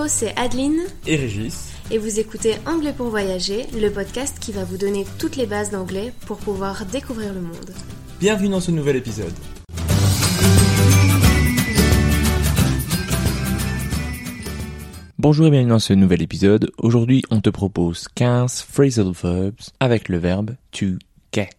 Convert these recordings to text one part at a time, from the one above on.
Hello, c'est Adeline et Régis. et vous écoutez Anglais pour voyager, le podcast qui va vous donner toutes les bases d'anglais pour pouvoir découvrir le monde. Bienvenue dans ce nouvel épisode. Bonjour et bienvenue dans ce nouvel épisode. Aujourd'hui, on te propose 15 phrasal verbs avec le verbe to get.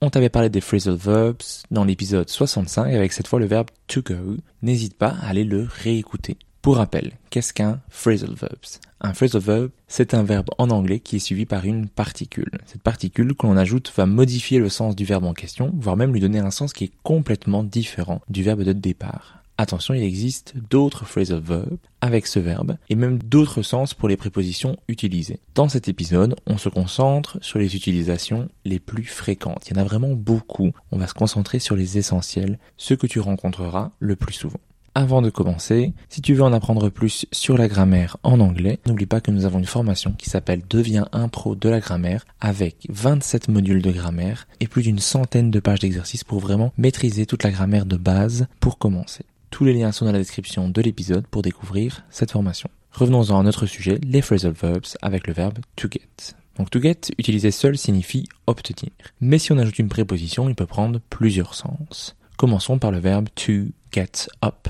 On t'avait parlé des phrasal verbs dans l'épisode 65 avec cette fois le verbe to go. N'hésite pas à aller le réécouter. Pour rappel, qu'est-ce qu'un phrasal verb Un phrasal verb, c'est un verbe en anglais qui est suivi par une particule. Cette particule que l'on ajoute va modifier le sens du verbe en question, voire même lui donner un sens qui est complètement différent du verbe de départ. Attention, il existe d'autres phrasal verbs avec ce verbe et même d'autres sens pour les prépositions utilisées. Dans cet épisode, on se concentre sur les utilisations les plus fréquentes. Il y en a vraiment beaucoup. On va se concentrer sur les essentiels, ceux que tu rencontreras le plus souvent. Avant de commencer, si tu veux en apprendre plus sur la grammaire en anglais, n'oublie pas que nous avons une formation qui s'appelle Deviens un pro de la grammaire avec 27 modules de grammaire et plus d'une centaine de pages d'exercices pour vraiment maîtriser toute la grammaire de base pour commencer. Tous les liens sont dans la description de l'épisode pour découvrir cette formation. Revenons-en à notre sujet, les phrasal verbs avec le verbe to get. Donc to get, utilisé seul, signifie obtenir. Mais si on ajoute une préposition, il peut prendre plusieurs sens. Commençons par le verbe to get up,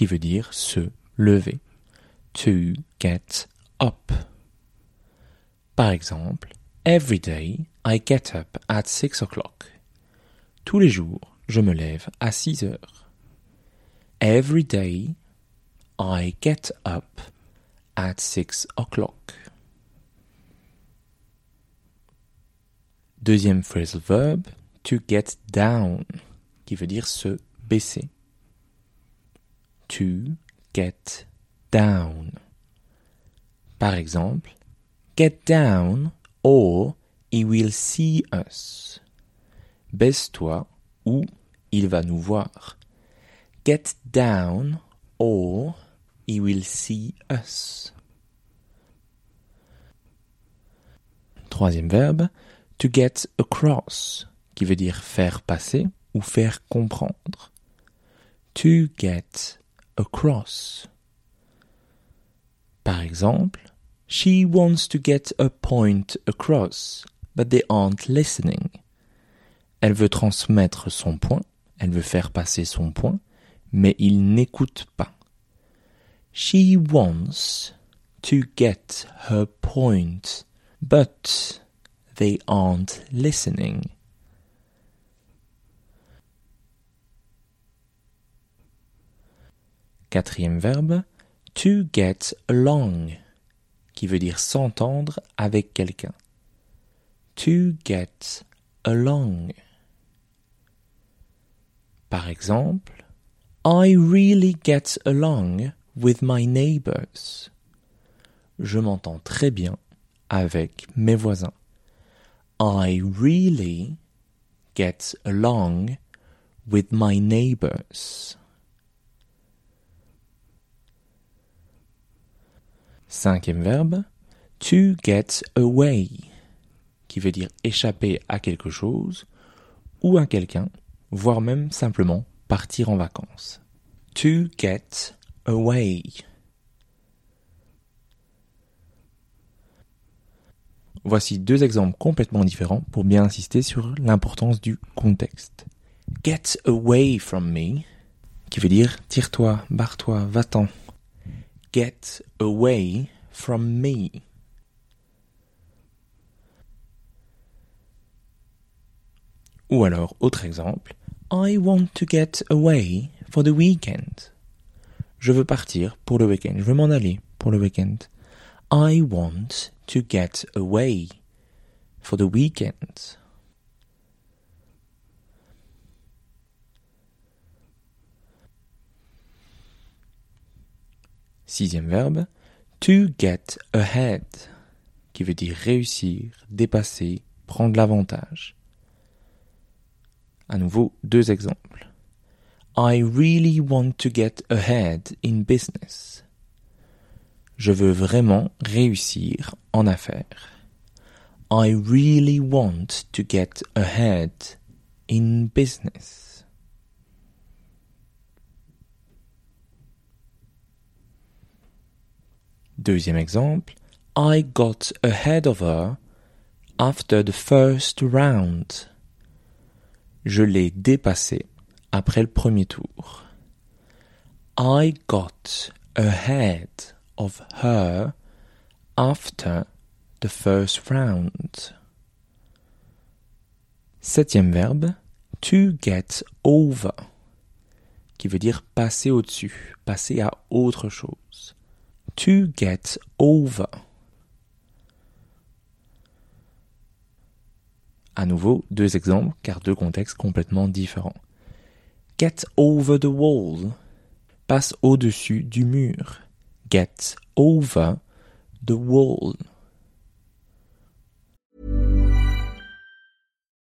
qui veut dire se lever. To get up. Par exemple, Every day I get up at 6 o'clock. Tous les jours, je me lève à 6 heures. Every day I get up at 6 o'clock. Deuxième phrasal verb, to get down, qui veut dire se baisser. To get down. Par exemple, get down or he will see us. Baisse-toi ou il va nous voir. Get down or he will see us. Troisième verbe, to get across, qui veut dire faire passer ou faire comprendre. To get across. Par exemple, She wants to get a point across, but they aren't listening. Elle veut transmettre son point, elle veut faire passer son point, mais ils n'écoutent pas. She wants to get her point, but they aren't listening. Quatrième verbe, to get along, qui veut dire s'entendre avec quelqu'un. To get along. Par exemple, I really get along with my neighbors. Je m'entends très bien avec mes voisins. I really get along with my neighbors. Cinquième verbe, to get away, qui veut dire échapper à quelque chose ou à quelqu'un, voire même simplement partir en vacances. To get away. Voici deux exemples complètement différents pour bien insister sur l'importance du contexte. Get away from me, qui veut dire tire-toi, barre-toi, va-t'en. Get away from me. Ou alors, autre exemple, I want to get away for the weekend. Je veux partir pour le week-end. Je veux m'en aller pour le week-end. I want to get away for the weekend. Sixième verbe, to get ahead, qui veut dire réussir, dépasser, prendre l'avantage. À nouveau, deux exemples. I really want to get ahead in business. Je veux vraiment réussir en affaires. I really want to get ahead in business. Deuxième exemple. I got ahead of her after the first round. Je l'ai dépassée après le premier tour. I got ahead of her after the first round. Septième verbe, to get over, qui veut dire passer au-dessus, passer à autre chose. To get over? À nouveau, deux exemples, car deux contextes complètement différents. Get over the wall. Passe au-dessus du mur. Get over the wall.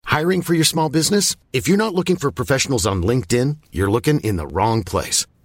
Hiring for your small business? If you're not looking for professionals on LinkedIn, you're looking in the wrong place.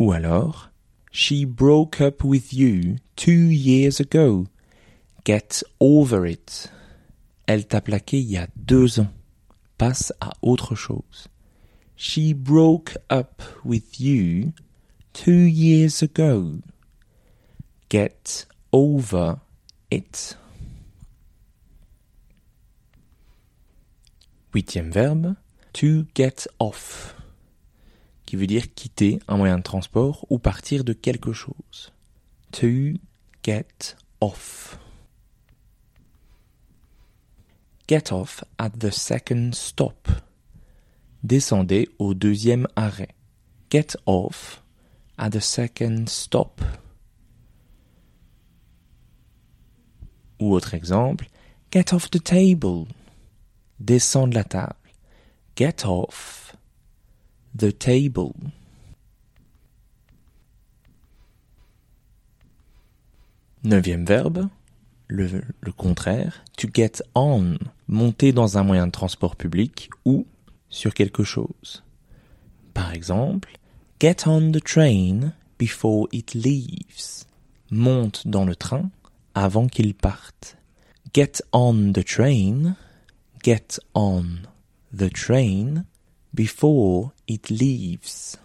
Ou alors, She broke up with you two years ago. Get over it. Elle t'a plaqué il y a deux ans. Passe à autre chose. She broke up with you two years ago. Get over it. Huitième verbe, to get off, qui veut dire quitter un moyen de transport ou partir de quelque chose. To get off. Get off at the second stop. Descendez au deuxième arrêt. Get off at the second stop. Ou autre exemple, get off the table. Descends de la table. Get off the table. Neuvième verbe, le, le contraire, to get on, monter dans un moyen de transport public ou sur quelque chose. Par exemple, get on the train before it leaves. Monte dans le train avant qu'il parte. Get on the train, get on the train before it leaves.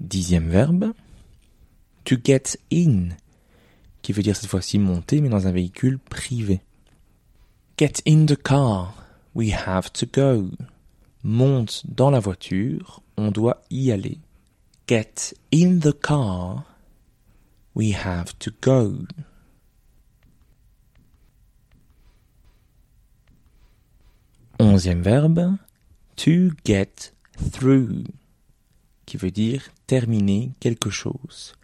Dixième verbe. To get in, qui veut dire cette fois-ci monter, mais dans un véhicule privé. Get in the car, we have to go. Monte dans la voiture, on doit y aller. Get in the car, we have to go. Onzième verbe. To get through. Qui veut dire terminer quelque chose.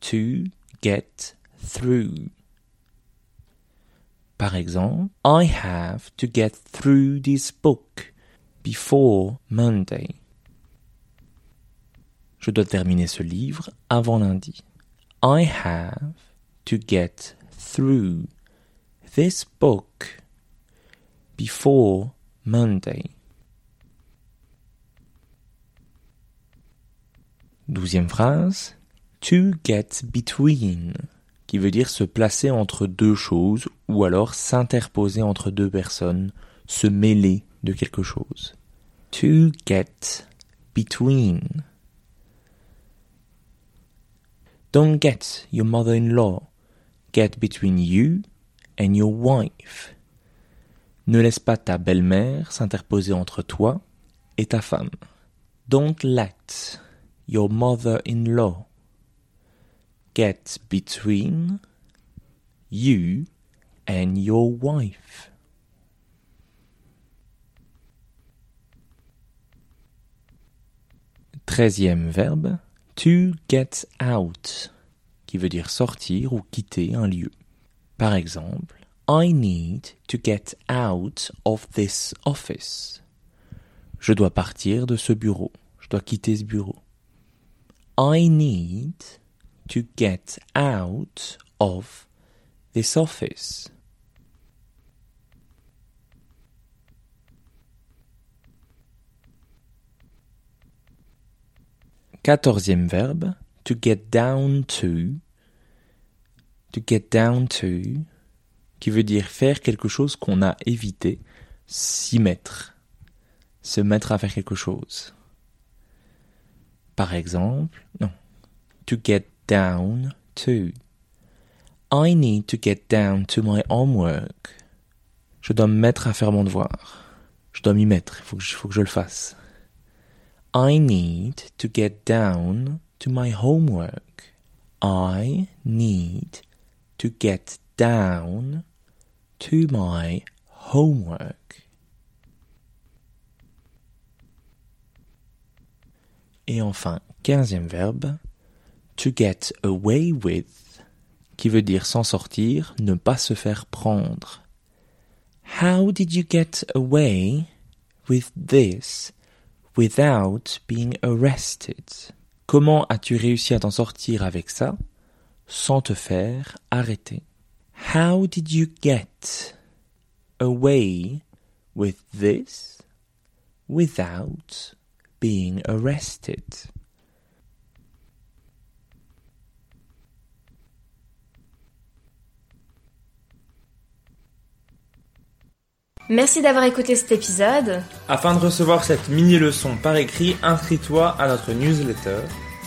To get through. Par exemple, I have to get through this book before Monday. Je dois terminer ce livre avant lundi. I have to get through this book before Monday. Douzième phrase. To get between, qui veut dire se placer entre deux choses ou alors s'interposer entre deux personnes, se mêler de quelque chose. To get between. Don't get your mother-in-law. Get between you and your wife. Ne laisse pas ta belle-mère s'interposer entre toi et ta femme. Don't let your mother-in-law get between you and your wife. Treizième verbe, to get out, qui veut dire sortir ou quitter un lieu. Par exemple, I need to get out of this office. Je dois partir de ce bureau. Je dois quitter ce bureau. I need to get out of this office. Quatorzième verbe, to get down to. To get down to, qui veut dire faire quelque chose qu'on a évité, s'y mettre, se mettre à faire quelque chose. Par exemple, non, to get down to. I need to get down to my homework. Je dois me mettre à faire mon devoir. Je dois m'y mettre, il faut, faut que je le fasse. I need to get down to my homework. I need to get down to my homework. Et enfin, quinzième verbe, to get away with, qui veut dire s'en sortir, ne pas se faire prendre. How did you get away with this without being arrested? Comment as-tu réussi à t'en sortir avec ça sans te faire arrêter? How did you get away with this without being arrested? Merci d'avoir écouté cet épisode. Afin de recevoir cette mini-leçon par écrit, inscris-toi à notre newsletter.